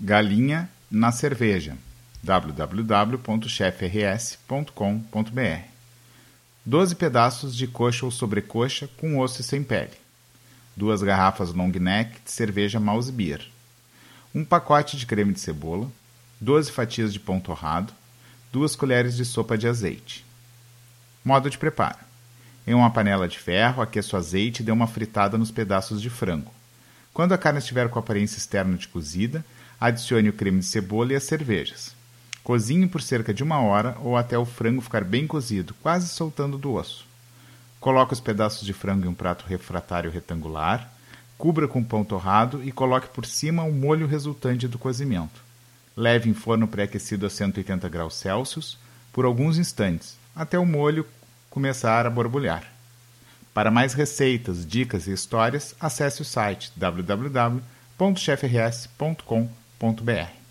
Galinha na cerveja www.chefrs.com.br 12 pedaços de coxa ou sobrecoxa com osso e sem pele. Duas garrafas long neck de cerveja mouse beer. Um pacote de creme de cebola. 12 fatias de pão torrado. Duas colheres de sopa de azeite. Modo de preparo. Em uma panela de ferro, aqueça o azeite e dê uma fritada nos pedaços de frango. Quando a carne estiver com aparência externa de cozida, adicione o creme de cebola e as cervejas. Cozinhe por cerca de uma hora ou até o frango ficar bem cozido, quase soltando do osso. Coloque os pedaços de frango em um prato refratário retangular, cubra com pão torrado e coloque por cima o molho resultante do cozimento. Leve em forno pré-aquecido a 180 graus Celsius por alguns instantes, até o molho começar a borbulhar. Para mais receitas, dicas e histórias, acesse o site www.chefrs.com.br.